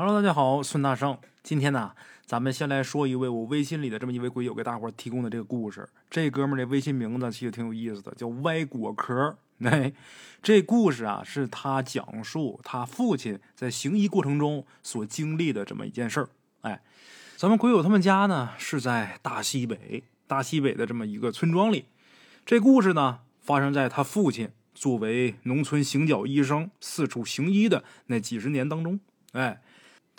Hello，大家好，孙大圣。今天呢，咱们先来说一位我微信里的这么一位鬼友给大伙提供的这个故事。这哥们儿的微信名字其实挺有意思的，叫歪果壳。哎，这故事啊，是他讲述他父亲在行医过程中所经历的这么一件事儿。哎，咱们鬼友他们家呢是在大西北，大西北的这么一个村庄里。这故事呢，发生在他父亲作为农村行脚医生四处行医的那几十年当中。哎。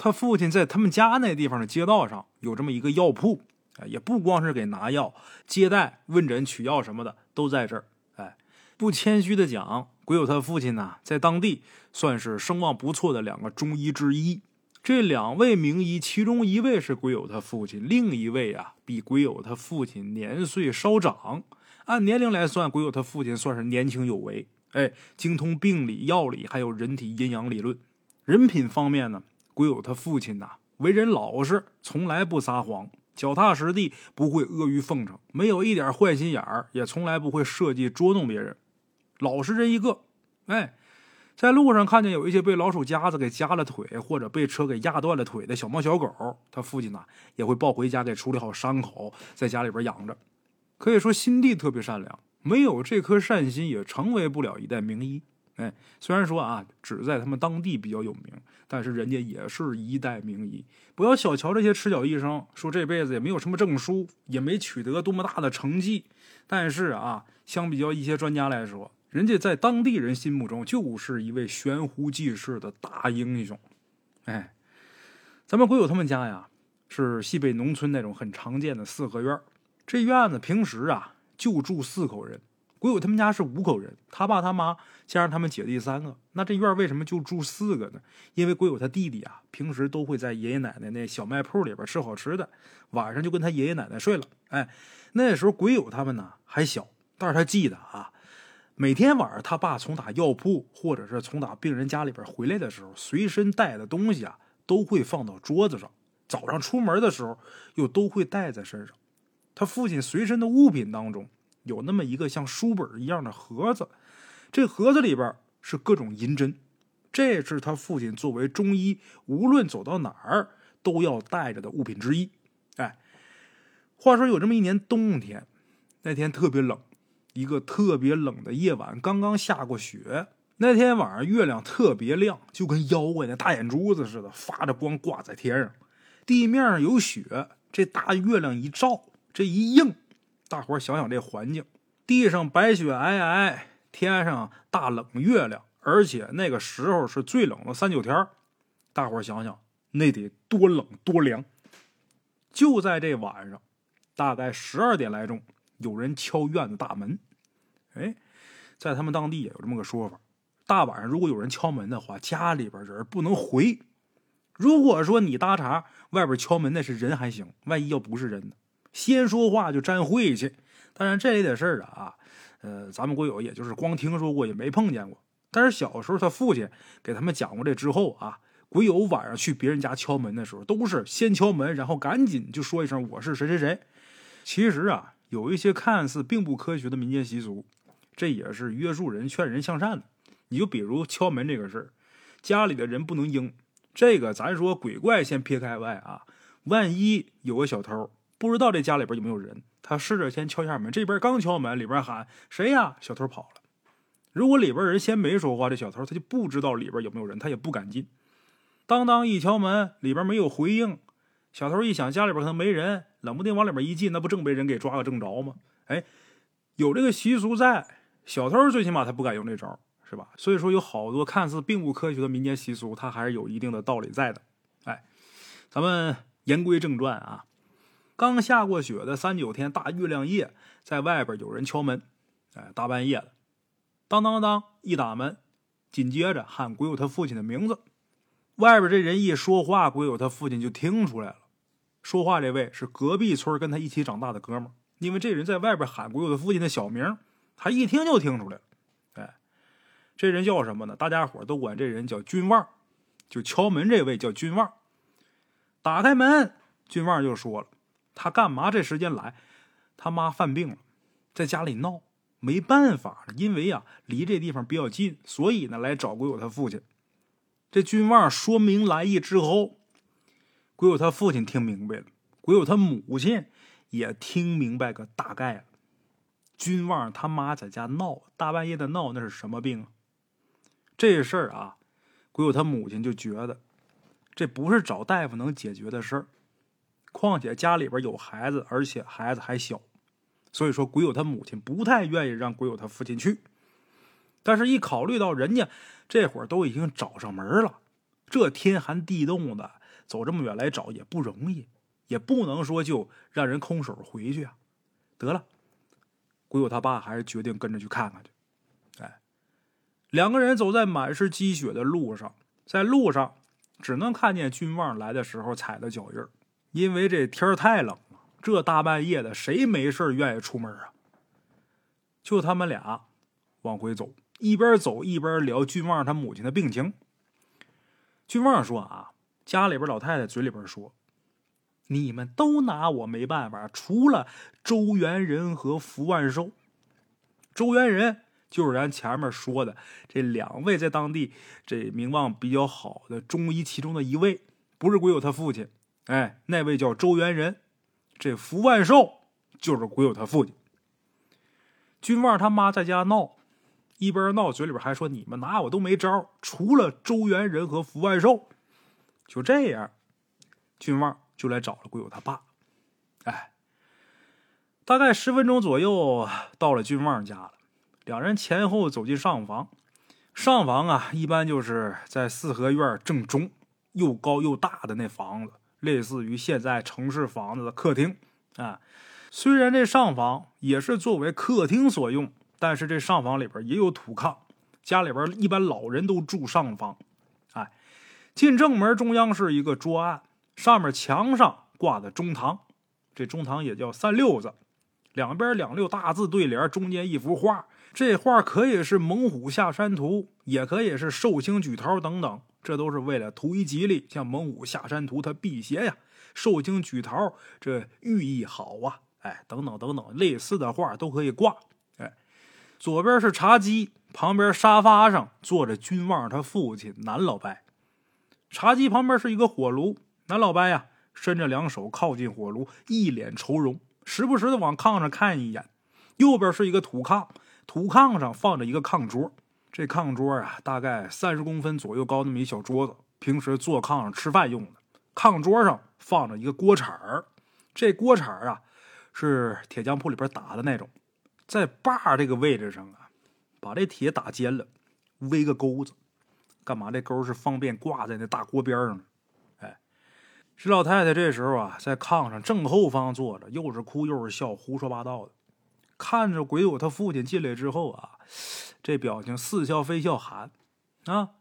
他父亲在他们家那地方的街道上有这么一个药铺，哎，也不光是给拿药、接待、问诊、取药什么的都在这儿。哎，不谦虚的讲，鬼友他父亲呢，在当地算是声望不错的两个中医之一。这两位名医，其中一位是鬼友他父亲，另一位啊，比鬼友他父亲年岁稍长。按年龄来算，鬼友他父亲算是年轻有为。哎，精通病理、药理，还有人体阴阳理论。人品方面呢？鬼友他父亲呐，为人老实，从来不撒谎，脚踏实地，不会阿谀奉承，没有一点坏心眼儿，也从来不会设计捉弄别人，老实人一个。哎，在路上看见有一些被老鼠夹子给夹了腿，或者被车给压断了腿的小猫小狗，他父亲呐也会抱回家给处理好伤口，在家里边养着。可以说心地特别善良，没有这颗善心，也成为不了一代名医。哎，虽然说啊，只在他们当地比较有名，但是人家也是一代名医。不要小瞧这些赤脚医生，说这辈子也没有什么证书，也没取得多么大的成绩，但是啊，相比较一些专家来说，人家在当地人心目中就是一位悬壶济世的大英雄。哎，咱们鬼友他们家呀，是西北农村那种很常见的四合院，这院子平时啊就住四口人。鬼友他们家是五口人，他爸他妈加上他们姐弟三个。那这院为什么就住四个呢？因为鬼友他弟弟啊，平时都会在爷爷奶奶那小卖铺里边吃好吃的，晚上就跟他爷爷奶奶睡了。哎，那时候鬼友他们呢还小，但是他记得啊，每天晚上他爸从打药铺或者是从打病人家里边回来的时候，随身带的东西啊都会放到桌子上，早上出门的时候又都会带在身上。他父亲随身的物品当中。有那么一个像书本一样的盒子，这盒子里边是各种银针，这是他父亲作为中医无论走到哪儿都要带着的物品之一。哎，话说有这么一年冬天，那天特别冷，一个特别冷的夜晚，刚刚下过雪。那天晚上月亮特别亮，就跟妖怪那大眼珠子似的，发着光挂在天上。地面上有雪，这大月亮一照，这一映。大伙想想这环境，地上白雪皑皑，天上大冷月亮，而且那个时候是最冷的三九天大伙想想，那得多冷多凉。就在这晚上，大概十二点来钟，有人敲院子大门。哎，在他们当地也有这么个说法：大晚上如果有人敲门的话，家里边人不能回。如果说你搭茬，外边敲门那是人还行，万一要不是人呢？先说话就沾晦气，当然这类的事儿啊，呃，咱们国友也就是光听说过，也没碰见过。但是小时候他父亲给他们讲过这之后啊，鬼友晚上去别人家敲门的时候，都是先敲门，然后赶紧就说一声我是谁谁谁。其实啊，有一些看似并不科学的民间习俗，这也是约束人、劝人向善的。你就比如敲门这个事儿，家里的人不能应。这个咱说鬼怪先撇开外啊，万一有个小偷。不知道这家里边有没有人，他试着先敲一下门。这边刚敲门，里边喊谁呀？小偷跑了。如果里边人先没说话，这小偷他就不知道里边有没有人，他也不敢进。当当一敲门，里边没有回应，小偷一想家里边可能没人，冷不丁往里边一进，那不正被人给抓个正着吗？哎，有这个习俗在，小偷最起码他不敢用这招，是吧？所以说有好多看似并不科学的民间习俗，它还是有一定的道理在的。哎，咱们言归正传啊。刚下过雪的三九天大月亮夜，在外边有人敲门，哎，大半夜的，当当当一打门，紧接着喊鬼友他父亲的名字。外边这人一说话，鬼友他父亲就听出来了。说话这位是隔壁村跟他一起长大的哥们儿，因为这人在外边喊鬼友他父亲的小名，他一听就听出来了。哎，这人叫什么呢？大家伙都管这人叫军旺，就敲门这位叫军旺。打开门，军旺就说了。他干嘛这时间来？他妈犯病了，在家里闹，没办法，因为啊离这地方比较近，所以呢来找鬼友他父亲。这君旺说明来意之后，鬼友他父亲听明白了，鬼友他母亲也听明白个大概了。君旺他妈在家闹，大半夜的闹，那是什么病啊？这事儿啊，鬼友他母亲就觉得这不是找大夫能解决的事儿。况且家里边有孩子，而且孩子还小，所以说鬼友他母亲不太愿意让鬼友他父亲去。但是，一考虑到人家这会儿都已经找上门了，这天寒地冻的，走这么远来找也不容易，也不能说就让人空手回去啊。得了，鬼友他爸还是决定跟着去看看去。哎，两个人走在满是积雪的路上，在路上只能看见君旺来的时候踩的脚印因为这天太冷了，这大半夜的，谁没事愿意出门啊？就他们俩往回走。一边走一边聊俊旺他母亲的病情。俊旺说：“啊，家里边老太太嘴里边说，你们都拿我没办法，除了周元仁和福万寿。周元仁就是咱前面说的这两位在当地这名望比较好的中医其中的一位，不是鬼友他父亲。哎，那位叫周元仁。这福万寿就是鬼友他父亲。俊旺他妈在家闹。”一边闹，嘴里边还说：“你们拿我都没招，除了周元仁和福万寿。”就这样，俊旺就来找了鬼友他爸。哎，大概十分钟左右到了俊旺家了。两人前后走进上房。上房啊，一般就是在四合院正中，又高又大的那房子，类似于现在城市房子的客厅。啊，虽然这上房也是作为客厅所用。但是这上房里边也有土炕，家里边一般老人都住上房。哎，进正门中央是一个桌案，上面墙上挂的中堂，这中堂也叫三六子，两边两六大字对联，中间一幅画。这画可以是猛虎下山图，也可以是寿星举桃等等，这都是为了图一吉利。像猛虎下山图，它辟邪呀；寿星举桃，这寓意好啊。哎，等等等等，类似的画都可以挂。哎左边是茶几，旁边沙发上坐着君旺他父亲南老白。茶几旁边是一个火炉，南老白呀伸着两手靠近火炉，一脸愁容，时不时的往炕上看一眼。右边是一个土炕，土炕上放着一个炕桌，这炕桌啊大概三十公分左右高，那么一小桌子，平时坐炕上吃饭用的。炕桌上放着一个锅铲儿，这锅铲儿啊是铁匠铺里边打的那种。在把这个位置上啊，把这铁打尖了，围个钩子，干嘛？这钩是方便挂在那大锅边上。哎，这老太太这时候啊，在炕上正后方坐着，又是哭又是笑，胡说八道的。看着鬼友他父亲进来之后啊，这表情似笑非笑，喊：“啊，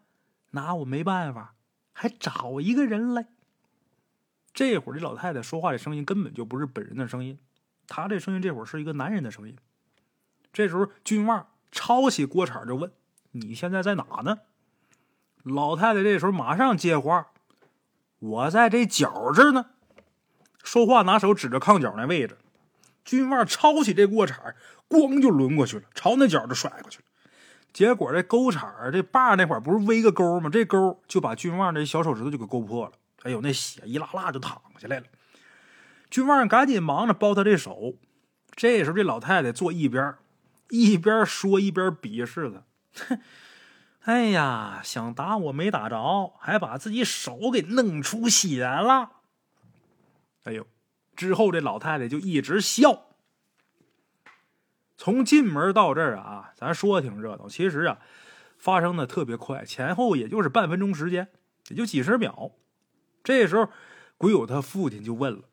拿我没办法，还找一个人来。”这会儿这老太太说话的声音根本就不是本人的声音，她这声音这会儿是一个男人的声音。这时候，君旺抄起锅铲就问：“你现在在哪呢？”老太太这时候马上接话：“我在这角这呢。”说话拿手指着炕角那位置。君旺抄起这锅铲，咣就抡过去了，朝那角就甩过去了。结果这钩铲这把那块不是围个钩吗？这钩就把君旺这小手指头就给勾破了。哎呦，那血一拉拉就淌下来了。君旺赶紧忙着包他这手。这时候，这老太太坐一边。一边说一边鄙视他，哼！哎呀，想打我没打着，还把自己手给弄出血了。哎呦！之后这老太太就一直笑。从进门到这儿啊，咱说挺热闹，其实啊，发生的特别快，前后也就是半分钟时间，也就几十秒。这时候，鬼友他父亲就问了：“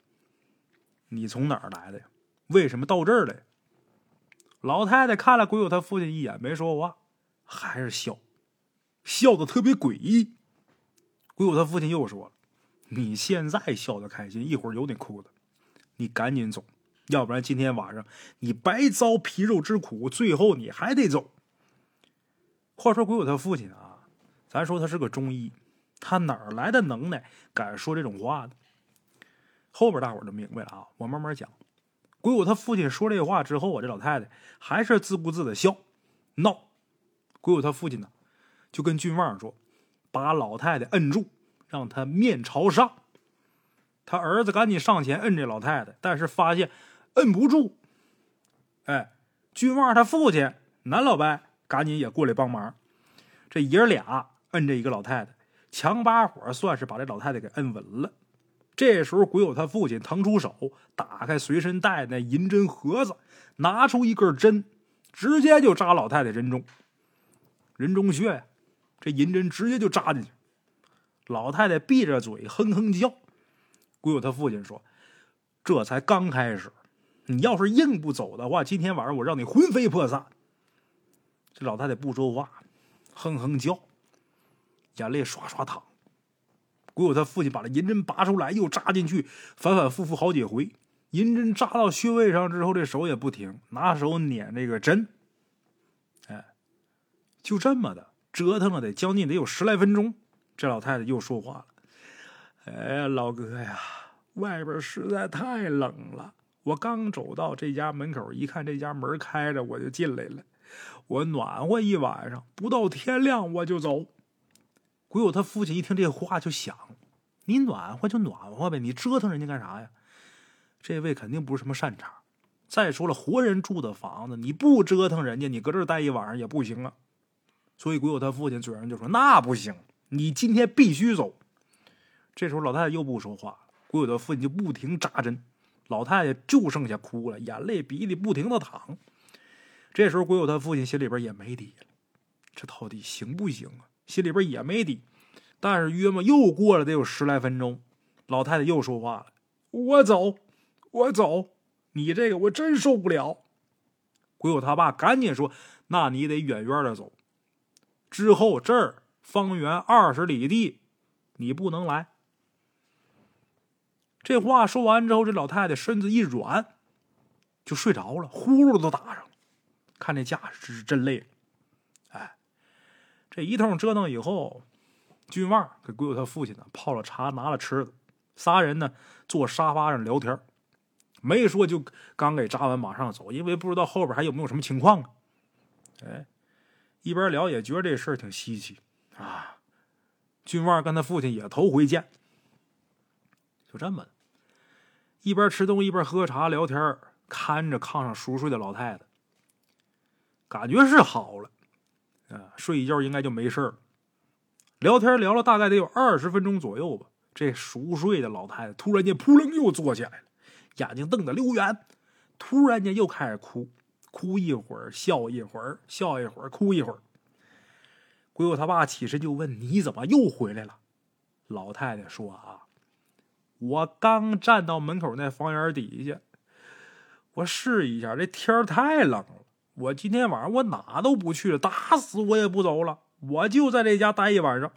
你从哪儿来的呀？为什么到这儿来？”老太太看了鬼友他父亲一眼，没说话，还是笑，笑的特别诡异。鬼友他父亲又说：“你现在笑得开心，一会儿有你哭的，你赶紧走，要不然今天晚上你白遭皮肉之苦，最后你还得走。”话说鬼友他父亲啊，咱说他是个中医，他哪来的能耐，敢说这种话呢？后边大伙儿就明白了啊，我慢慢讲。鬼友他父亲说这话之后啊，这老太太还是自顾自的笑，闹。鬼友他父亲呢，就跟君旺说：“把老太太摁住，让她面朝上。他儿子赶紧上前摁这老太太，但是发现摁不住。哎，军旺他父亲南老伯赶紧也过来帮忙。这爷儿俩摁着一个老太太，强把火算是把这老太太给摁稳了。这时候，鬼友他父亲腾出手，打开随身带那银针盒子，拿出一根针，直接就扎老太太人中。人中穴呀，这银针直接就扎进去。老太太闭着嘴哼哼叫。鬼友他父亲说：“这才刚开始，你要是硬不走的话，今天晚上我让你魂飞魄散。”这老太太不说话，哼哼叫，眼泪刷刷淌。鬼友他父亲把这银针拔出来，又扎进去，反反复复好几回。银针扎到穴位上之后，这手也不停，拿手捻这个针。哎，就这么的折腾了得将近得有十来分钟。这老太太又说话了。哎呀，老哥呀，外边实在太冷了。我刚走到这家门口，一看这家门开着，我就进来了。我暖和一晚上，不到天亮我就走。鬼友他父亲一听这话就想：你暖和就暖和呗，你折腾人家干啥呀？这位肯定不是什么善茬。再说了，活人住的房子，你不折腾人家，你搁这待一晚上也不行啊。所以鬼友他父亲嘴上就说：“那不行，你今天必须走。”这时候，老太太又不说话，鬼友的父亲就不停扎针，老太太就剩下哭了，眼泪鼻涕不停的淌。这时候，鬼友他父亲心里边也没底了，这到底行不行啊？心里边也没底。但是约莫又过了得有十来分钟，老太太又说话了：“我走，我走，你这个我真受不了。”鬼友他爸赶紧说：“那你得远远的走，之后这儿方圆二十里地，你不能来。”这话说完之后，这老太太身子一软，就睡着了，呼噜都打上了。看这架势是真累。哎，这一通折腾以后，军旺给鬼友他父亲呢泡了茶，拿了吃的，仨人呢坐沙发上聊天，没说就刚给扎完马上走，因为不知道后边还有没有什么情况啊。哎，一边聊也觉得这事儿挺稀奇啊。军旺跟他父亲也头回见，就这么。一边吃东西一边喝茶聊天，看着炕上熟睡的老太太，感觉是好了，啊，睡一觉应该就没事了。聊天聊了大概得有二十分钟左右吧，这熟睡的老太太突然间扑棱又坐起来了，眼睛瞪得溜圆，突然间又开始哭，哭一会儿笑一会儿，笑一会儿哭一会儿。鬼友他爸起身就问：“你怎么又回来了？”老太太说：“啊。”我刚站到门口那房檐底下，我试一下，这天太冷了。我今天晚上我哪都不去了，打死我也不走了，我就在这家待一晚上。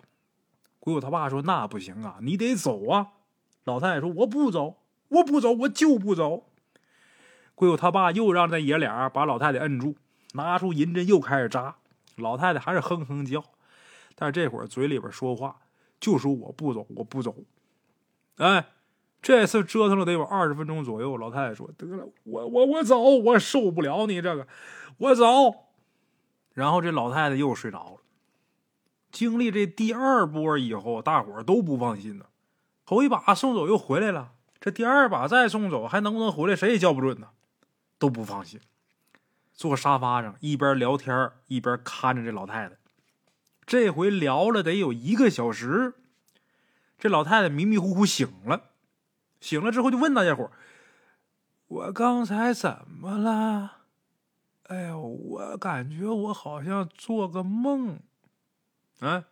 鬼友他爸说：“那不行啊，你得走啊。”老太太说：“我不走，我不走，我就不走。”鬼友他爸又让那爷俩把老太太摁住，拿出银针又开始扎。老太太还是哼哼叫，但是这会儿嘴里边说话就说：“我不走，我不走。”哎，这次折腾了得有二十分钟左右。老太太说：“得了，我我我走，我受不了你这个，我走。”然后这老太太又睡着了。经历这第二波以后，大伙儿都不放心呢。头一把送走又回来了，这第二把再送走还能不能回来，谁也叫不准呢，都不放心。坐沙发上一边聊天一边看着这老太太，这回聊了得有一个小时。这老太太迷迷糊糊醒了，醒了之后就问大家伙我刚才怎么了？哎呦，我感觉我好像做个梦。”啊，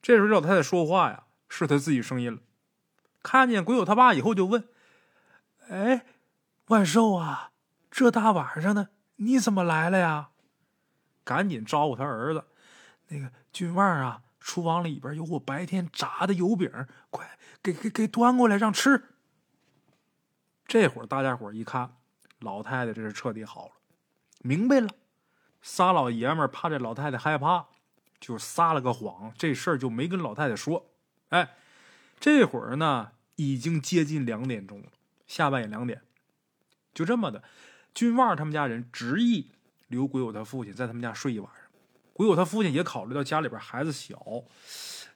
这时候老太太说话呀，是她自己声音了。看见鬼友他爸以后，就问：“哎，万寿啊，这大晚上的你怎么来了呀？”赶紧招呼他儿子：“那个君旺啊。”厨房里边有我白天炸的油饼，快给给给端过来让吃。这会儿大家伙一看，老太太这是彻底好了，明白了。仨老爷们怕这老太太害怕，就撒了个谎，这事儿就没跟老太太说。哎，这会儿呢已经接近两点钟了，下半夜两点。就这么的，军旺他们家人执意留鬼友他父亲在他们家睡一晚上。鬼友他父亲也考虑到家里边孩子小，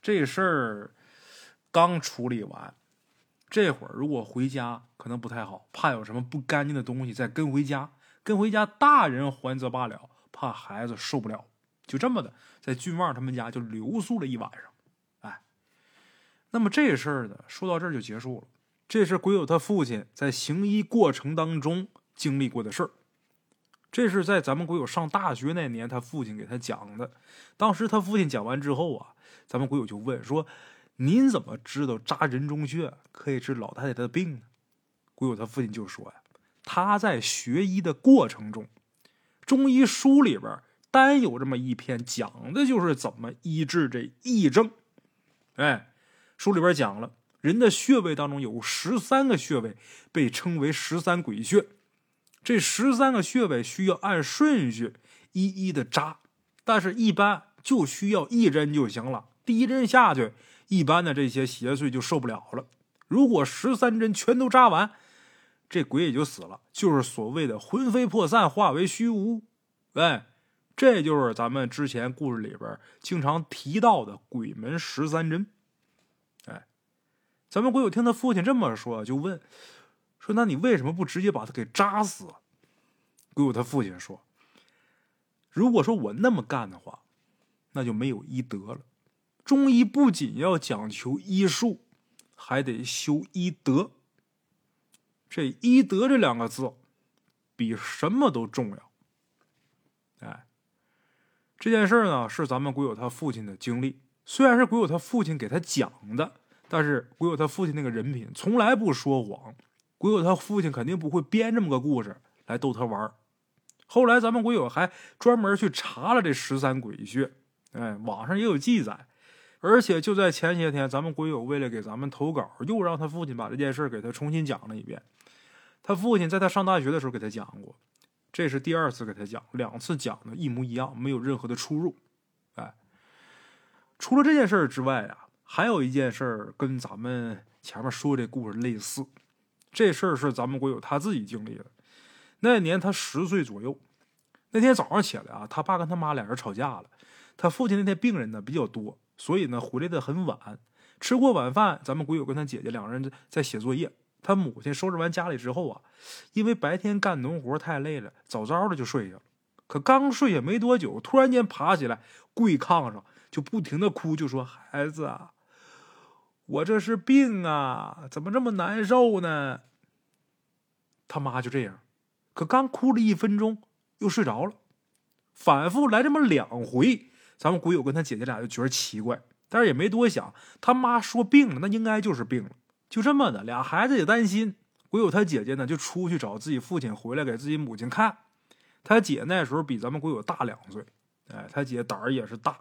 这事儿刚处理完，这会儿如果回家可能不太好，怕有什么不干净的东西再跟回家。跟回家，大人还则罢了，怕孩子受不了。就这么的，在俊旺他们家就留宿了一晚上。哎，那么这事儿呢，说到这儿就结束了。这是鬼友他父亲在行医过程当中经历过的事儿。这是在咱们鬼友上大学那年，他父亲给他讲的。当时他父亲讲完之后啊，咱们鬼友就问说：“您怎么知道扎人中穴可以治老太太的病呢？”鬼友他父亲就说呀。他在学医的过程中，中医书里边单有这么一篇，讲的就是怎么医治这癔症。哎，书里边讲了，人的穴位当中有十三个穴位，被称为十三鬼穴。这十三个穴位需要按顺序一一的扎，但是一般就需要一针就行了。第一针下去，一般的这些邪祟就受不了了。如果十三针全都扎完，这鬼也就死了，就是所谓的魂飞魄散，化为虚无。哎，这就是咱们之前故事里边经常提到的鬼门十三针。哎，咱们鬼友听他父亲这么说，就问说：“那你为什么不直接把他给扎死？”鬼友他父亲说：“如果说我那么干的话，那就没有医德了。中医不仅要讲求医术，还得修医德。”这医德这两个字，比什么都重要。哎，这件事呢是咱们鬼友他父亲的经历，虽然是鬼友他父亲给他讲的，但是鬼友他父亲那个人品从来不说谎，鬼友他父亲肯定不会编这么个故事来逗他玩后来咱们鬼友还专门去查了这十三鬼穴，哎，网上也有记载。而且就在前些天，咱们鬼友为了给咱们投稿，又让他父亲把这件事给他重新讲了一遍。他父亲在他上大学的时候给他讲过，这是第二次给他讲，两次讲的一模一样，没有任何的出入。哎，除了这件事之外啊，还有一件事跟咱们前面说这故事类似。这事儿是咱们国友他自己经历的。那年他十岁左右，那天早上起来啊，他爸跟他妈俩人吵架了。他父亲那天病人呢比较多，所以呢回来的很晚。吃过晚饭，咱们鬼友跟他姐姐两个人在写作业。他母亲收拾完家里之后啊，因为白天干农活太累了，早早的就睡下了。可刚睡下没多久，突然间爬起来，跪炕上就不停的哭，就说：“孩子啊，我这是病啊，怎么这么难受呢？”他妈就这样，可刚哭了一分钟，又睡着了。反复来这么两回，咱们鬼友跟他姐姐俩就觉得奇怪，但是也没多想。他妈说病了，那应该就是病了。就这么的，俩孩子也担心。鬼友他姐姐呢，就出去找自己父亲回来给自己母亲看。他姐那时候比咱们鬼友大两岁，哎，他姐胆儿也是大。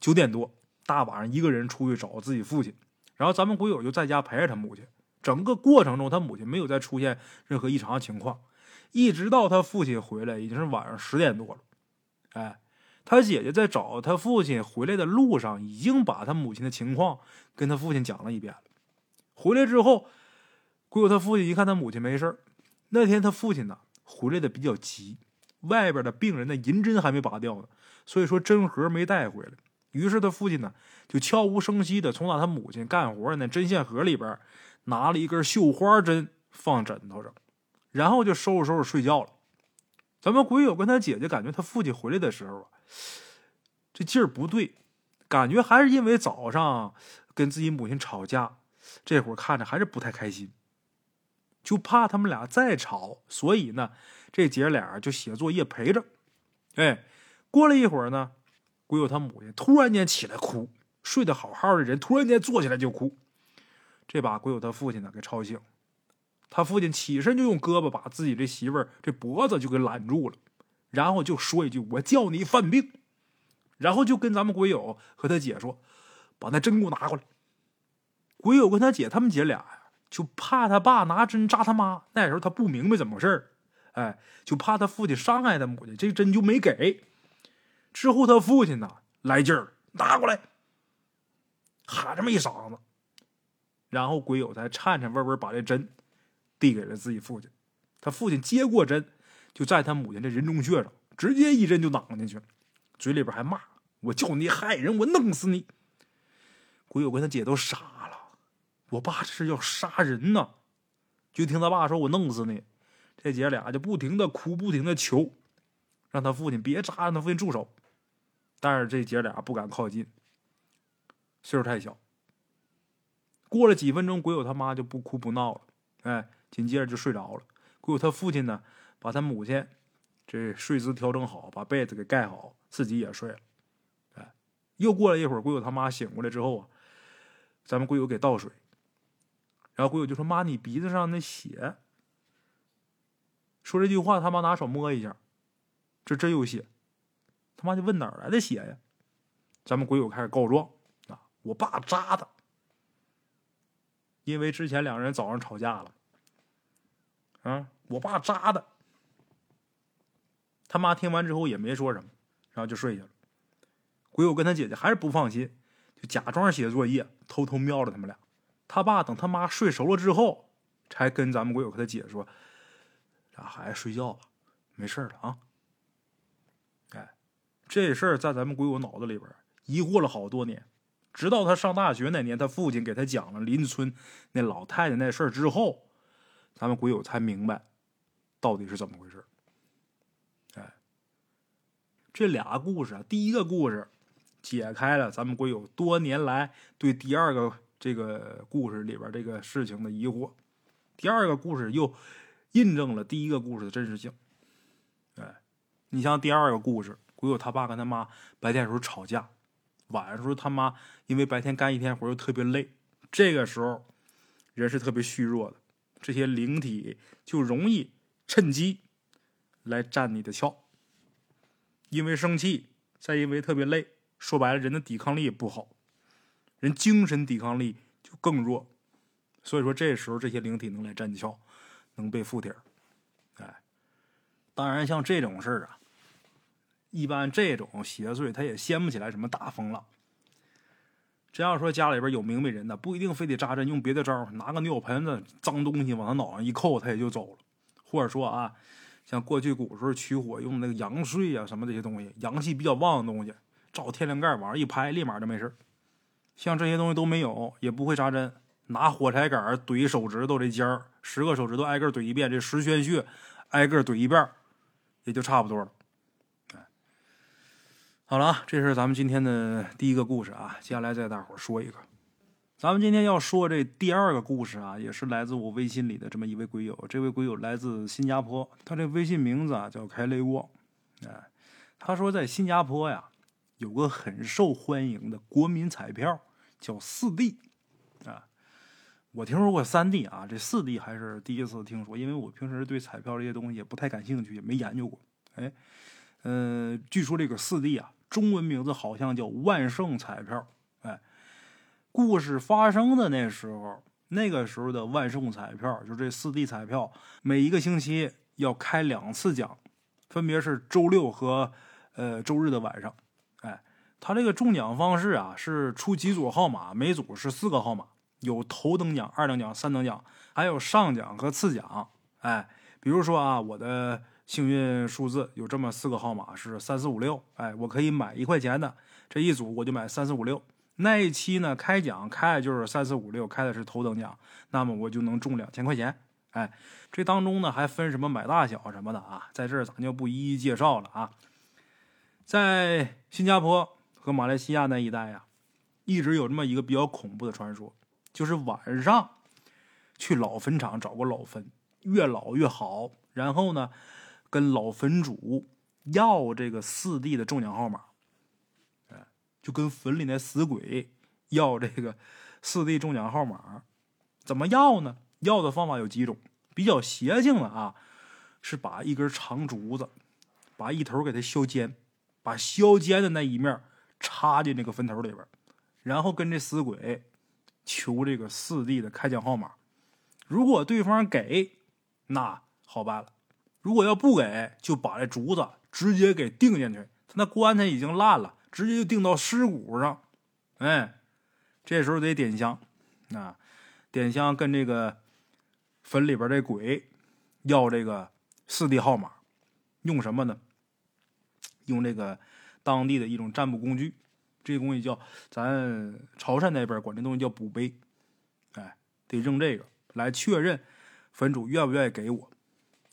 九点多，大晚上一个人出去找自己父亲，然后咱们鬼友就在家陪着他母亲。整个过程中，他母亲没有再出现任何异常情况，一直到他父亲回来已经是晚上十点多了。哎，他姐姐在找他父亲回来的路上，已经把他母亲的情况跟他父亲讲了一遍了。回来之后，鬼友他父亲一看他母亲没事那天他父亲呢回来的比较急，外边的病人的银针还没拔掉呢，所以说针盒没带回来。于是他父亲呢就悄无声息的从他他母亲干活那针线盒里边拿了一根绣花针放枕头上，然后就收拾收拾睡觉了。咱们鬼友跟他姐姐感觉他父亲回来的时候啊，这劲儿不对，感觉还是因为早上跟自己母亲吵架。这会儿看着还是不太开心，就怕他们俩再吵，所以呢，这姐俩就写作业陪着。哎，过了一会儿呢，鬼友他母亲突然间起来哭，睡得好好的人突然间坐起来就哭，这把鬼友他父亲呢给吵醒。他父亲起身就用胳膊把自己这媳妇儿这脖子就给揽住了，然后就说一句：“我叫你犯病。”然后就跟咱们鬼友和他姐说：“把那针给我拿过来。”鬼友跟他姐他们姐俩呀，就怕他爸拿针扎他妈。那时候他不明白怎么回事哎，就怕他父亲伤害他母亲，这针就没给。之后他父亲呢来劲儿，拿过来，喊这么一嗓子，然后鬼友才颤颤巍巍把这针递给了自己父亲。他父亲接过针，就在他母亲这人中穴上直接一针就攮进去了，嘴里边还骂：“我叫你害人，我弄死你！”鬼友跟他姐都傻了，我爸这是要杀人呢！就听他爸说：“我弄死你！”这姐俩就不停的哭，不停的求，让他父亲别扎，让他父亲住手。但是这姐俩不敢靠近，岁数太小。过了几分钟，鬼友他妈就不哭不闹了，哎，紧接着就睡着了。鬼友他父亲呢，把他母亲这睡姿调整好，把被子给盖好，自己也睡了。哎，又过了一会儿，鬼友他妈醒过来之后啊，咱们鬼友给倒水，然后鬼友就说：“妈，你鼻子上那血。”说这句话，他妈拿手摸一下，这真有血。他妈就问哪儿来的血呀？咱们鬼友开始告状啊！我爸扎的，因为之前两个人早上吵架了。啊，我爸扎的。他妈听完之后也没说什么，然后就睡下了。鬼友跟他姐姐还是不放心，就假装写作业，偷偷瞄着他们俩。他爸等他妈睡熟了之后，才跟咱们鬼友和他姐说：“俩孩子睡觉吧，没事了啊。”这事儿在咱们鬼友脑子里边疑惑了好多年，直到他上大学那年，他父亲给他讲了邻村那老太太那事儿之后，咱们鬼友才明白到底是怎么回事。哎，这俩故事啊，第一个故事解开了咱们鬼友多年来对第二个这个故事里边这个事情的疑惑，第二个故事又印证了第一个故事的真实性。哎，你像第二个故事。鬼友他爸跟他妈白天时候吵架，晚上时候他妈因为白天干一天活又特别累，这个时候人是特别虚弱的，这些灵体就容易趁机来占你的窍。因为生气，再因为特别累，说白了人的抵抗力也不好，人精神抵抗力就更弱，所以说这时候这些灵体能来占窍，能被附体哎，当然像这种事儿啊。一般这种邪祟，他也掀不起来什么大风浪。真要说家里边有明白人的，不一定非得扎针，用别的招拿个尿盆子、脏东西往他脑上一扣，他也就走了。或者说啊，像过去古时候取火用那个阳穗啊什么这些东西，阳气比较旺的东西，照天灵盖往上一拍，立马就没事像这些东西都没有，也不会扎针，拿火柴杆怼手指头这尖儿，十个手指头挨个怼一遍，这十宣穴挨个怼一遍，也就差不多了。好了啊，这是咱们今天的第一个故事啊。接下来再大伙说一个，咱们今天要说这第二个故事啊，也是来自我微信里的这么一位鬼友。这位鬼友来自新加坡，他这微信名字啊叫开雷沃。哎，他说在新加坡呀，有个很受欢迎的国民彩票叫四 D 啊。我听说过三 D 啊，这四 D 还是第一次听说，因为我平时对彩票这些东西也不太感兴趣，也没研究过。哎，嗯，据说这个四 D 啊。中文名字好像叫万圣彩票，哎，故事发生的那时候，那个时候的万圣彩票，就这四 D 彩票，每一个星期要开两次奖，分别是周六和呃周日的晚上，哎，它这个中奖方式啊是出几组号码，每组是四个号码，有头等奖、二等奖、三等奖，还有上奖和次奖，哎，比如说啊，我的。幸运数字有这么四个号码是三四五六，哎，我可以买一块钱的这一组，我就买三四五六。那一期呢，开奖开的就是三四五六，开的是头等奖，那么我就能中两千块钱。哎，这当中呢还分什么买大小什么的啊，在这儿咱就不一一介绍了啊。在新加坡和马来西亚那一带呀，一直有这么一个比较恐怖的传说，就是晚上去老坟场找个老坟，越老越好，然后呢。跟老坟主要这个四弟的中奖号码，哎，就跟坟里那死鬼要这个四弟中奖号码，怎么要呢？要的方法有几种，比较邪性的啊，是把一根长竹子，把一头给它削尖，把削尖的那一面插进这个坟头里边，然后跟这死鬼求这个四弟的开奖号码，如果对方给，那好办了。如果要不给，就把这竹子直接给钉进去。他那棺材已经烂了，直接就钉到尸骨上。哎，这时候得点香啊，点香跟这个坟里边这鬼要这个四 D 号码，用什么呢？用这个当地的一种占卜工具，这东西叫咱潮汕那边管这东西叫卜碑，哎，得扔这个来确认坟主愿不愿意给我。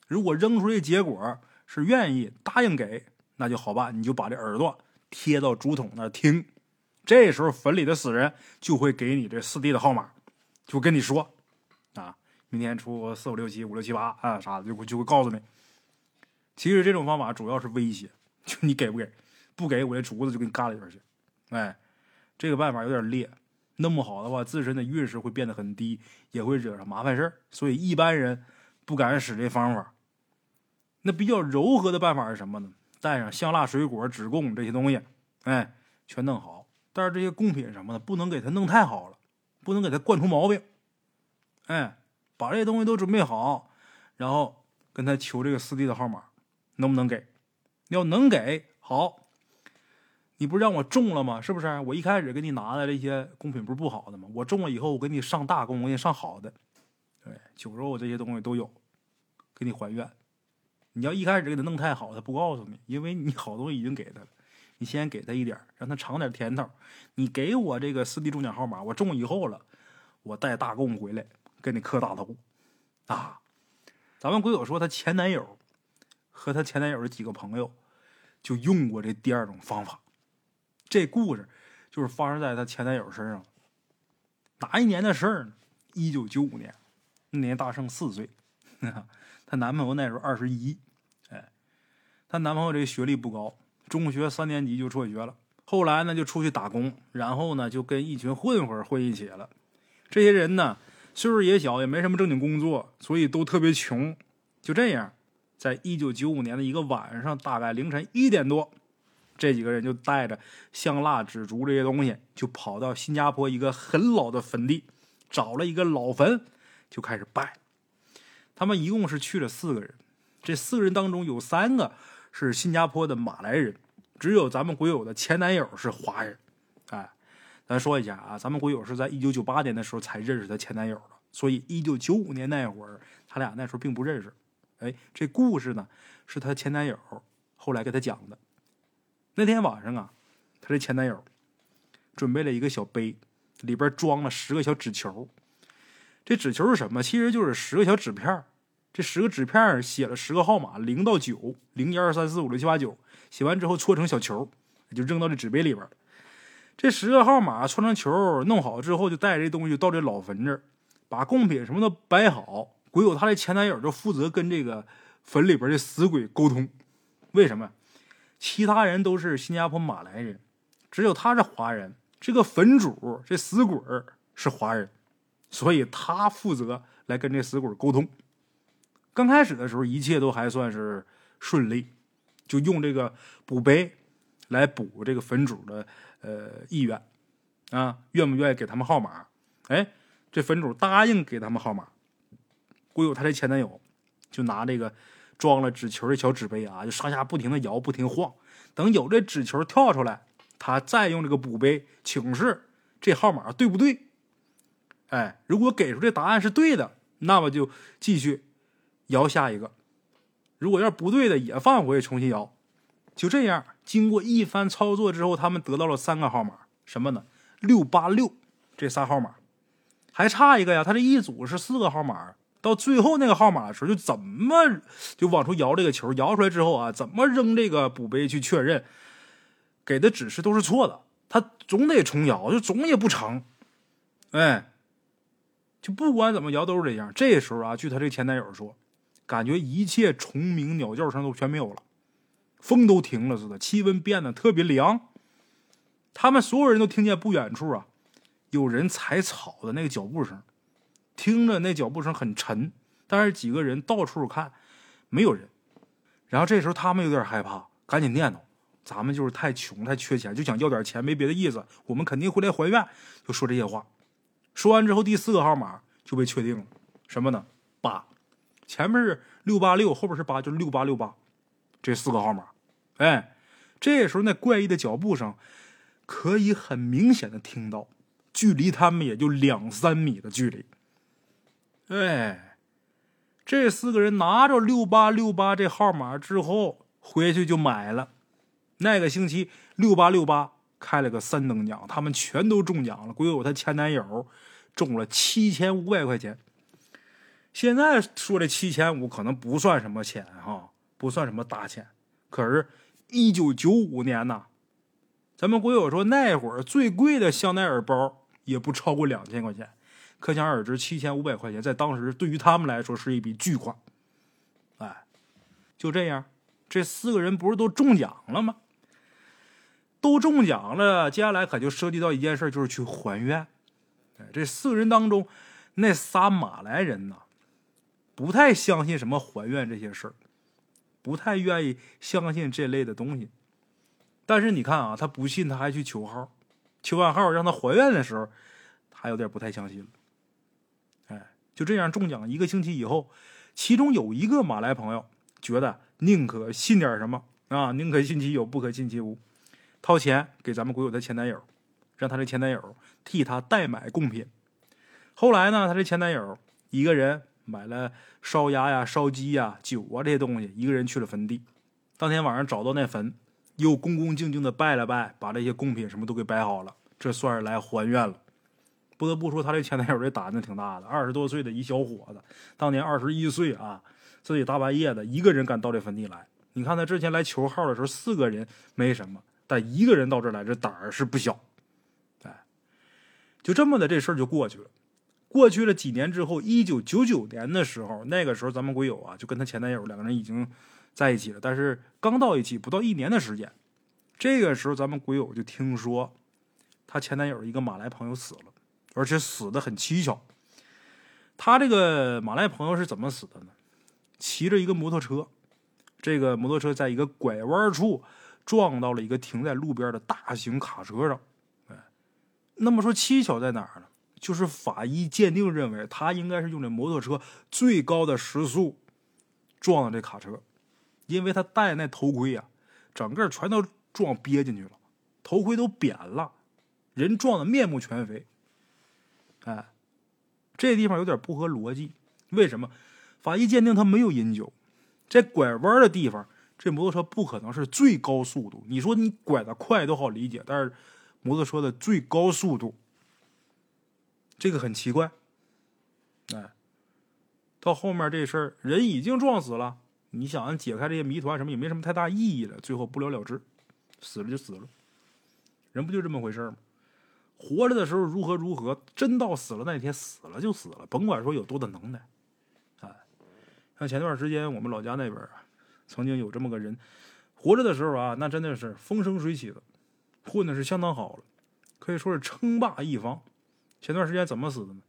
如果扔出这结果是愿意答应给，那就好办，你就把这耳朵贴到竹筒那听。这时候坟里的死人就会给你这四弟的号码，就跟你说啊，明天出四五六七五六七八啊啥的，就会就会告诉你。其实这种方法主要是威胁，就你给不给，不给我这竹子就给你嘎里边去。哎，这个办法有点烈，弄不好的话，自身的运势会变得很低，也会惹上麻烦事儿。所以一般人不敢使这方法。那比较柔和的办法是什么呢？带上香蜡、水果、纸供这些东西，哎，全弄好。但是这些贡品什么的，不能给他弄太好了，不能给他惯出毛病。哎，把这些东西都准备好，然后跟他求这个四弟的号码，能不能给？要能给，好。你不是让我中了吗？是不是？我一开始给你拿的这些贡品不是不好的吗？我中了以后，我给你上大供，我给你上好的。对，酒肉这些东西都有，给你还愿。你要一开始给他弄太好，他不告诉你，因为你好东西已经给他了。你先给他一点，让他尝点甜头。你给我这个四 D 中奖号码，我中以后了，我带大供回来跟你磕大头啊！咱们鬼友说，他前男友和他前男友的几个朋友就用过这第二种方法。这故事就是发生在他前男友身上。哪一年的事儿呢？一九九五年，那年大胜四岁，她男朋友那时候二十一。哎，她男朋友这个学历不高。中学三年级就辍学了，后来呢就出去打工，然后呢就跟一群混混混一起了。这些人呢岁数也小，也没什么正经工作，所以都特别穷。就这样，在一九九五年的一个晚上，大概凌晨一点多，这几个人就带着香蜡、纸烛这些东西，就跑到新加坡一个很老的坟地，找了一个老坟，就开始拜。他们一共是去了四个人，这四个人当中有三个。是新加坡的马来人，只有咱们鬼友的前男友是华人。哎，咱说一下啊，咱们鬼友是在一九九八年的时候才认识他前男友的，所以一九九五年那会儿，他俩那时候并不认识。哎，这故事呢，是他前男友后来给他讲的。那天晚上啊，他这前男友准备了一个小杯，里边装了十个小纸球。这纸球是什么？其实就是十个小纸片这十个纸片写了十个号码，零到九，零一二三四五六七八九。写完之后搓成小球，就扔到这纸杯里边这十个号码搓成球，弄好之后，就带着这东西到这老坟这儿，把贡品什么都摆好。鬼友他的前男友就负责跟这个坟里边的死鬼沟通。为什么？其他人都是新加坡马来人，只有他是华人。这个坟主这死鬼是华人，所以他负责来跟这死鬼沟通。刚开始的时候，一切都还算是顺利，就用这个补碑来补这个坟主的呃意愿啊，愿不愿意给他们号码？哎，这坟主答应给他们号码。忽悠他这前男友就拿这个装了纸球的小纸杯啊，就上下不停的摇，不停晃。等有这纸球跳出来，他再用这个补杯请示这号码对不对？哎，如果给出这答案是对的，那么就继续。摇下一个，如果要是不对的，也放回去重新摇。就这样，经过一番操作之后，他们得到了三个号码，什么呢？六八六这仨号码，还差一个呀。他这一组是四个号码，到最后那个号码的时候，就怎么就往出摇这个球，摇出来之后啊，怎么扔这个补杯去确认，给的指示都是错的，他总得重摇，就总也不成。哎，就不管怎么摇都是这样。这时候啊，据他这前男友说。感觉一切虫鸣鸟叫声都全没有了，风都停了似的，气温变得特别凉。他们所有人都听见不远处啊，有人踩草的那个脚步声，听着那脚步声很沉。但是几个人到处看，没有人。然后这时候他们有点害怕，赶紧念叨：“咱们就是太穷，太缺钱，就想要点钱，没别的意思。我们肯定会来还愿。”就说这些话。说完之后，第四个号码就被确定了，什么呢？八。前面是六八六，后边是八，就是六八六八，这四个号码。哎，这时候那怪异的脚步声，可以很明显的听到，距离他们也就两三米的距离。哎，这四个人拿着六八六八这号码之后，回去就买了。那个星期六八六八开了个三等奖，他们全都中奖了，鬼友他前男友中了七千五百块钱。现在说这七千五可能不算什么钱哈，不算什么大钱，可是，一九九五年呐，咱们鬼友说那会儿最贵的香奈儿包也不超过两千块钱，可想而知，七千五百块钱在当时对于他们来说是一笔巨款。哎，就这样，这四个人不是都中奖了吗？都中奖了，接下来可就涉及到一件事，就是去还愿。这四个人当中，那仨马来人呐，不太相信什么还愿这些事儿，不太愿意相信这类的东西。但是你看啊，他不信，他还去求号，求完号让他还愿的时候，他有点不太相信了。哎，就这样中奖一个星期以后，其中有一个马来朋友觉得宁可信点什么啊，宁可信其有，不可信其无。掏钱给咱们鬼友的前男友，让他的前男友替他代买贡品。后来呢，他这前男友一个人买了烧鸭呀、烧鸡呀、酒啊这些东西，一个人去了坟地。当天晚上找到那坟，又恭恭敬敬的拜了拜，把这些贡品什么都给摆好了，这算是来还愿了。不得不说，他这前男友这胆子挺大的，二十多岁的一小伙子，当年二十一岁啊，自己大半夜的一个人敢到这坟地来。你看他之前来求号的时候，四个人没什么。但一个人到这儿来，这胆儿是不小，哎，就这么的，这事儿就过去了。过去了几年之后，一九九九年的时候，那个时候咱们鬼友啊，就跟他前男友两个人已经在一起了，但是刚到一起不到一年的时间。这个时候，咱们鬼友就听说他前男友一个马来朋友死了，而且死的很蹊跷。他这个马来朋友是怎么死的呢？骑着一个摩托车，这个摩托车在一个拐弯处。撞到了一个停在路边的大型卡车上，哎，那么说蹊跷在哪儿呢？就是法医鉴定认为他应该是用这摩托车最高的时速撞的这卡车，因为他戴那头盔呀，整个全都撞憋进去了，头盔都扁了，人撞的面目全非。哎，这地方有点不合逻辑，为什么？法医鉴定他没有饮酒，在拐弯的地方。这摩托车不可能是最高速度，你说你拐的快都好理解，但是摩托车的最高速度，这个很奇怪。哎，到后面这事儿，人已经撞死了，你想解开这些谜团什么也没什么太大意义了，最后不了了之，死了就死了，人不就这么回事吗？活着的时候如何如何，真到死了那天死了就死了，甭管说有多大能耐。哎，像前段时间我们老家那边啊。曾经有这么个人，活着的时候啊，那真的是风生水起的，混的是相当好了，可以说是称霸一方。前段时间怎么死的呢？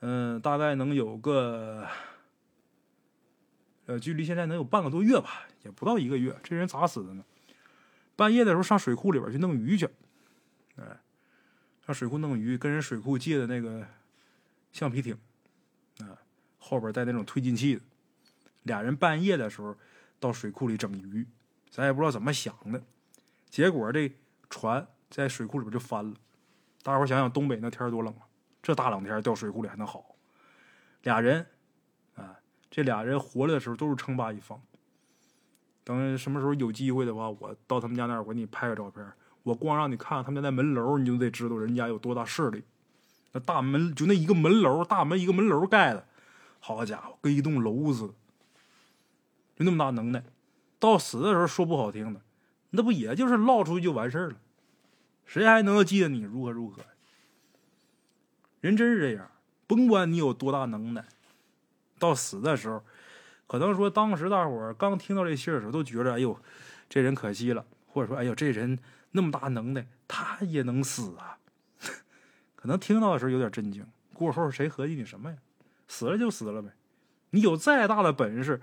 嗯，大概能有个，呃，距离现在能有半个多月吧，也不到一个月。这人咋死的呢？半夜的时候上水库里边去弄鱼去，哎，上水库弄鱼，跟人水库借的那个橡皮艇，啊，后边带那种推进器的，俩人半夜的时候。到水库里整鱼，咱也不知道怎么想的，结果这船在水库里边就翻了。大伙想想，东北那天多冷啊！这大冷天掉水库里还能好？俩人啊，这俩人活着的时候都是称霸一方。等什么时候有机会的话，我到他们家那儿，我给你拍个照片。我光让你看他们家那门楼，你就得知道人家有多大势力。那大门就那一个门楼，大门一个门楼盖的，好家伙，跟一栋楼似的。就那么大能耐，到死的时候说不好听的，那不也就是唠出去就完事儿了？谁还能记得你如何如何？人真是这样，甭管你有多大能耐，到死的时候，可能说当时大伙儿刚听到这信儿的时候，都觉着哎呦，这人可惜了，或者说哎呦，这人那么大能耐，他也能死啊？可能听到的时候有点震惊，过后谁合计你什么呀？死了就死了呗，你有再大的本事。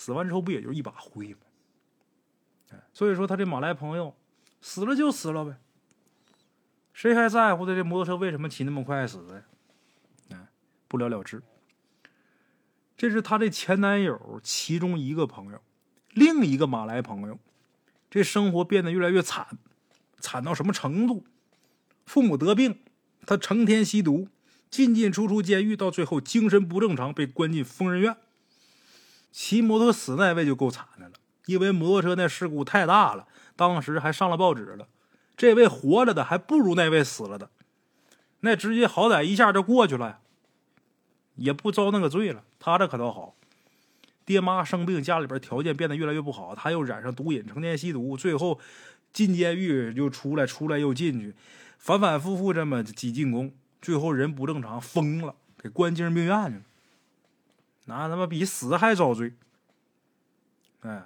死完之后不也就一把灰吗？所以说他这马来朋友死了就死了呗，谁还在乎他这摩托车为什么骑那么快死的？哎，不了了之。这是他的前男友其中一个朋友，另一个马来朋友，这生活变得越来越惨，惨到什么程度？父母得病，他成天吸毒，进进出出监狱，到最后精神不正常，被关进疯人院。骑摩托死那位就够惨的了，因为摩托车那事故太大了，当时还上了报纸了。这位活着的还不如那位死了的，那直接好歹一下就过去了，也不遭那个罪了。他这可倒好，爹妈生病，家里边条件变得越来越不好，他又染上毒瘾，成天吸毒，最后进监狱又出来，出来又进去，反反复复这么几进宫，最后人不正常，疯了，给关精神病院去了。那他妈比死还遭罪。哎，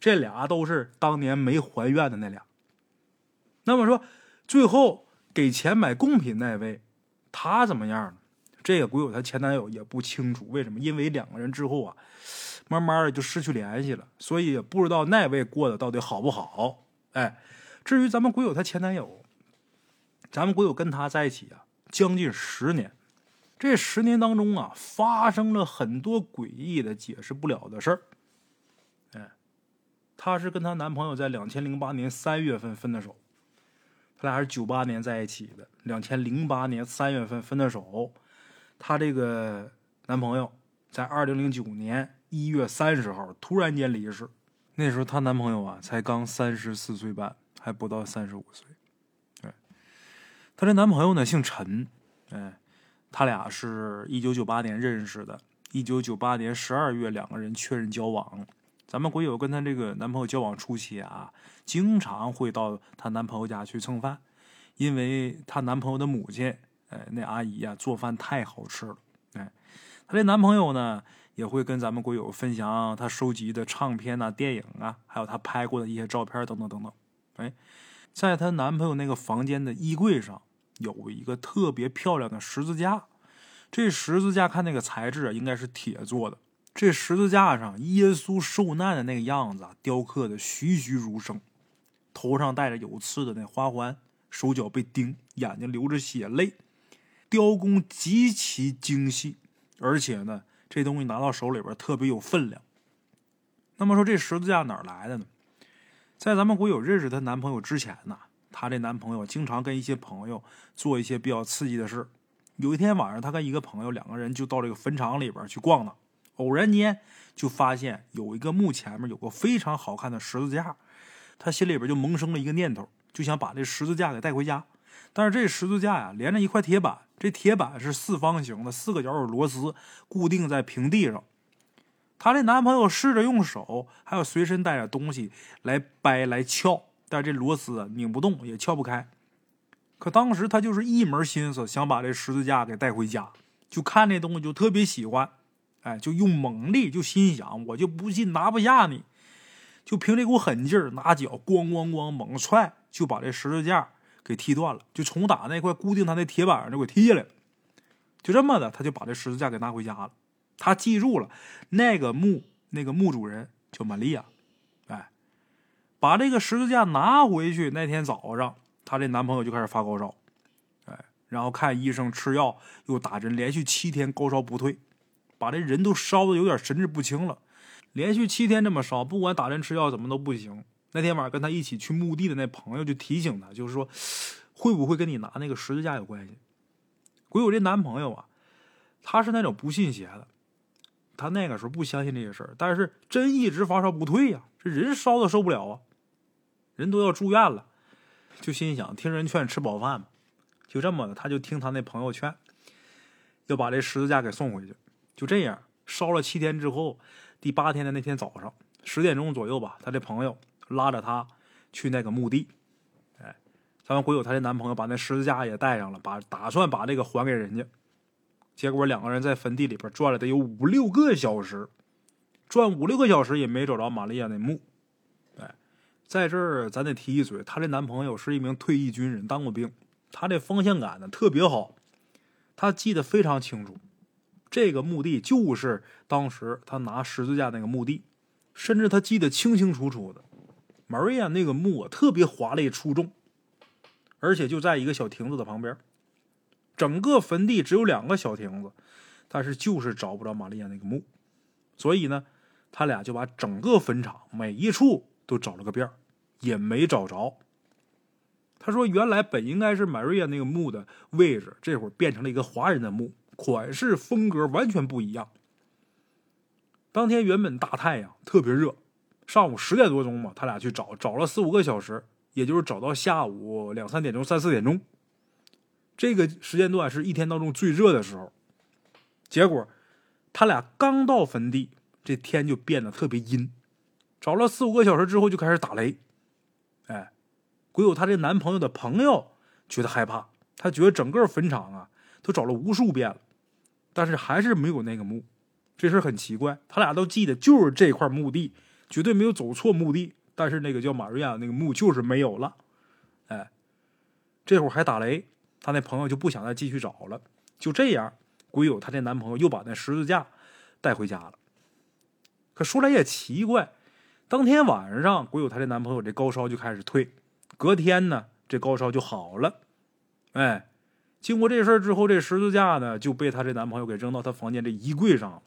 这俩都是当年没还愿的那俩。那么说，最后给钱买贡品那位，他怎么样呢？这个鬼友他前男友也不清楚，为什么？因为两个人之后啊，慢慢的就失去联系了，所以也不知道那位过得到底好不好。哎，至于咱们鬼友他前男友，咱们鬼友跟他在一起啊，将近十年，这十年当中啊，发生了很多诡异的、解释不了的事儿。哎，她是跟她男朋友在两千零八年三月份分的手。他俩是九八年在一起的，两千零八年三月份分的手。她这个男朋友在二零零九年一月三十号突然间离世，那时候她男朋友啊才刚三十四岁半，还不到三十五岁。哎，她这男朋友呢姓陈，哎，他俩是一九九八年认识的，一九九八年十二月两个人确认交往。咱们鬼友跟她这个男朋友交往初期啊，经常会到她男朋友家去蹭饭，因为她男朋友的母亲，哎，那阿姨呀做饭太好吃了，哎，她这男朋友呢也会跟咱们鬼友分享他收集的唱片呐、电影啊，还有他拍过的一些照片等等等等。哎，在她男朋友那个房间的衣柜上有一个特别漂亮的十字架，这十字架看那个材质啊，应该是铁做的。这十字架上，耶稣受难的那个样子啊，雕刻的栩栩如生，头上戴着有刺的那花环，手脚被钉，眼睛流着血泪，雕工极其精细，而且呢，这东西拿到手里边特别有分量。那么说，这十字架哪来的呢？在咱们国友认识她男朋友之前呢，她这男朋友经常跟一些朋友做一些比较刺激的事。有一天晚上，她跟一个朋友两个人就到这个坟场里边去逛呢。偶然间就发现有一个墓前面有个非常好看的十字架，她心里边就萌生了一个念头，就想把这十字架给带回家。但是这十字架呀连着一块铁板，这铁板是四方形的，四个角有螺丝固定在平地上。她这男朋友试着用手还有随身带着东西来掰来撬，但这螺丝拧不动也撬不开。可当时他就是一门心思想把这十字架给带回家，就看那东西就特别喜欢。哎，就用猛力，就心想，我就不信拿不下你，就凭这股狠劲儿，拿脚咣咣咣猛踹，就把这十字架给踢断了，就从打那块固定他那铁板上就给踢下来了。就这么的，他就把这十字架给拿回家了。他记住了那个墓，那个墓主人叫玛利亚。把这个十字架拿回去那天早上，她这男朋友就开始发高烧，哎，然后看医生吃药又打针，连续七天高烧不退。把这人都烧的有点神志不清了，连续七天这么烧，不管打针吃药怎么都不行。那天晚上跟他一起去墓地的那朋友就提醒他，就是说，会不会跟你拿那个十字架有关系？鬼友这男朋友啊，他是那种不信邪的，他那个时候不相信这些事儿，但是真一直发烧不退呀，这人烧的受不了啊，人都要住院了，就心想听人劝吃饱饭，就这么的，他就听他那朋友劝，要把这十字架给送回去。就这样烧了七天之后，第八天的那天早上十点钟左右吧，他这朋友拉着他去那个墓地，哎，咱们鬼友她的男朋友把那十字架也带上了，把打算把这个还给人家。结果两个人在坟地里边转了得有五六个小时，转五六个小时也没找着玛利亚那墓。在这儿咱得提一嘴，她的男朋友是一名退役军人，当过兵，他这方向感呢特别好，他记得非常清楚。这个墓地就是当时他拿十字架那个墓地，甚至他记得清清楚楚的。玛瑞亚那个墓啊，特别华丽出众，而且就在一个小亭子的旁边。整个坟地只有两个小亭子，但是就是找不着玛利亚那个墓，所以呢，他俩就把整个坟场每一处都找了个遍也没找着。他说：“原来本应该是玛瑞亚那个墓的位置，这会儿变成了一个华人的墓。”款式风格完全不一样。当天原本大太阳特别热，上午十点多钟嘛，他俩去找，找了四五个小时，也就是找到下午两三点钟、三四点钟，这个时间段是一天当中最热的时候。结果，他俩刚到坟地，这天就变得特别阴。找了四五个小时之后，就开始打雷。哎，鬼友她这男朋友的朋友觉得害怕，他觉得整个坟场啊都找了无数遍了，但是还是没有那个墓。这事很奇怪，他俩都记得就是这块墓地，绝对没有走错墓地。但是那个叫马瑞亚那个墓就是没有了。哎，这会儿还打雷，他那朋友就不想再继续找了。就这样，鬼友她这男朋友又把那十字架带回家了。可说来也奇怪。当天晚上，鬼友她这男朋友这高烧就开始退，隔天呢，这高烧就好了。哎，经过这事儿之后，这十字架呢就被她这男朋友给扔到她房间这衣柜上了，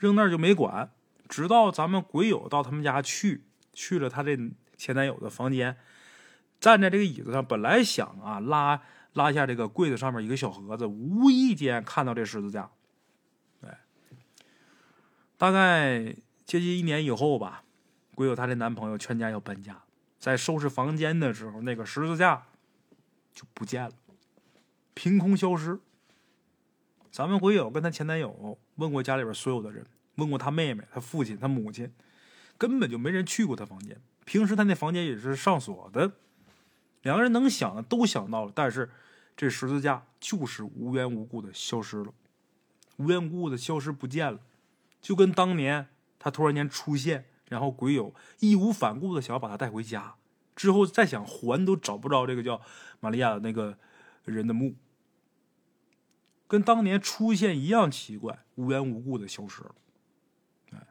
扔那就没管。直到咱们鬼友到他们家去，去了他这前男友的房间，站在这个椅子上，本来想啊拉拉下这个柜子上面一个小盒子，无意间看到这十字架。哎，大概接近一年以后吧。鬼友她这男朋友全家要搬家，在收拾房间的时候，那个十字架就不见了，凭空消失。咱们鬼友跟她前男友问过家里边所有的人，问过她妹妹、她父亲、她母亲，根本就没人去过她房间。平时她那房间也是上锁的。两个人能想的都想到了，但是这十字架就是无缘无故的消失了，无缘无故的消失不见了，就跟当年她突然间出现。然后鬼友义无反顾的想要把他带回家，之后再想还都找不着这个叫玛利亚的那个人的墓，跟当年出现一样奇怪，无缘无故的消失了。哎，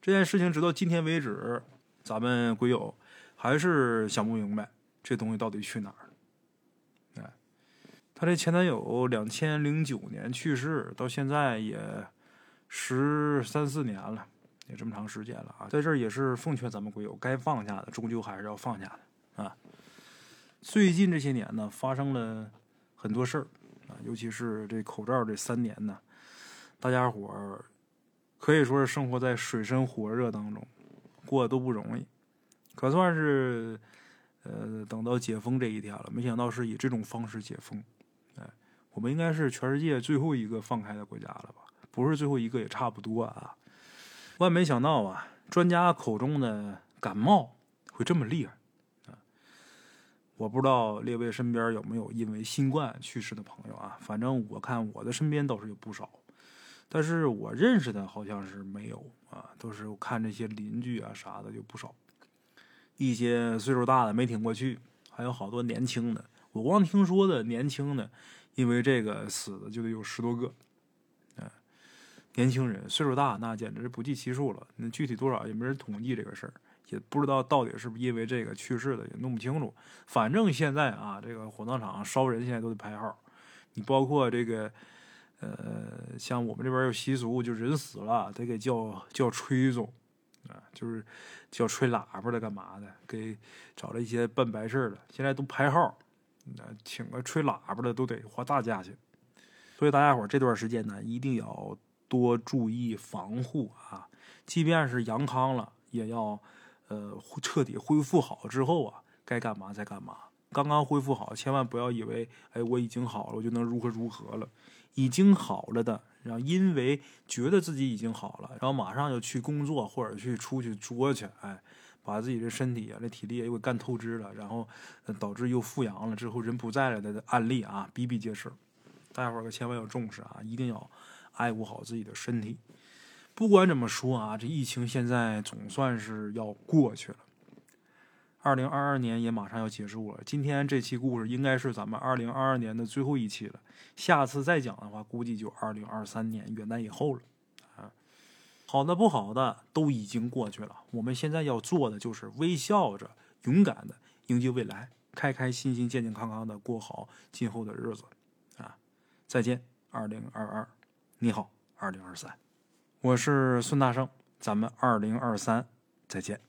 这件事情直到今天为止，咱们鬼友还是想不明白这东西到底去哪儿了。哎，他这前男友两千零九年去世，到现在也十三四年了。也这么长时间了啊，在这儿也是奉劝咱们鬼友，该放下的终究还是要放下的啊。最近这些年呢，发生了很多事儿啊，尤其是这口罩这三年呢，大家伙儿可以说是生活在水深火热当中，过得都不容易，可算是呃等到解封这一天了。没想到是以这种方式解封，哎，我们应该是全世界最后一个放开的国家了吧？不是最后一个也差不多啊。万没想到啊，专家口中的感冒会这么厉害啊！我不知道列位身边有没有因为新冠去世的朋友啊？反正我看我的身边倒是有不少，但是我认识的好像是没有啊。都是看这些邻居啊啥的就不少，一些岁数大的没挺过去，还有好多年轻的。我光听说的年轻的，因为这个死的就得有十多个。年轻人岁数大，那简直不计其数了。那具体多少也没人统计这个事儿，也不知道到底是不是因为这个去世的，也弄不清楚。反正现在啊，这个火葬场烧人现在都得排号。你包括这个，呃，像我们这边有习俗，就人死了得给叫叫吹总，啊，就是叫吹喇叭的，干嘛的？给找了一些办白事的，现在都排号。那请个吹喇叭的都得花大价钱。所以大家伙这段时间呢，一定要。多注意防护啊！即便是阳康了，也要呃彻底恢复好之后啊，该干嘛再干嘛。刚刚恢复好，千万不要以为哎我已经好了，我就能如何如何了。已经好了的，然后因为觉得自己已经好了，然后马上就去工作或者去出去作去，哎，把自己的身体啊、这体力又给干透支了，然后导致又复阳了之后人不在了的案例啊比比皆是。大家伙儿可千万要重视啊，一定要。爱护好自己的身体。不管怎么说啊，这疫情现在总算是要过去了。二零二二年也马上要结束了。今天这期故事应该是咱们二零二二年的最后一期了。下次再讲的话，估计就二零二三年元旦以后了。啊，好的不好的都已经过去了。我们现在要做的就是微笑着、勇敢的迎接未来，开开心心、健健康康的过好今后的日子。啊，再见，二零二二。你好，二零二三，我是孙大圣，咱们二零二三再见。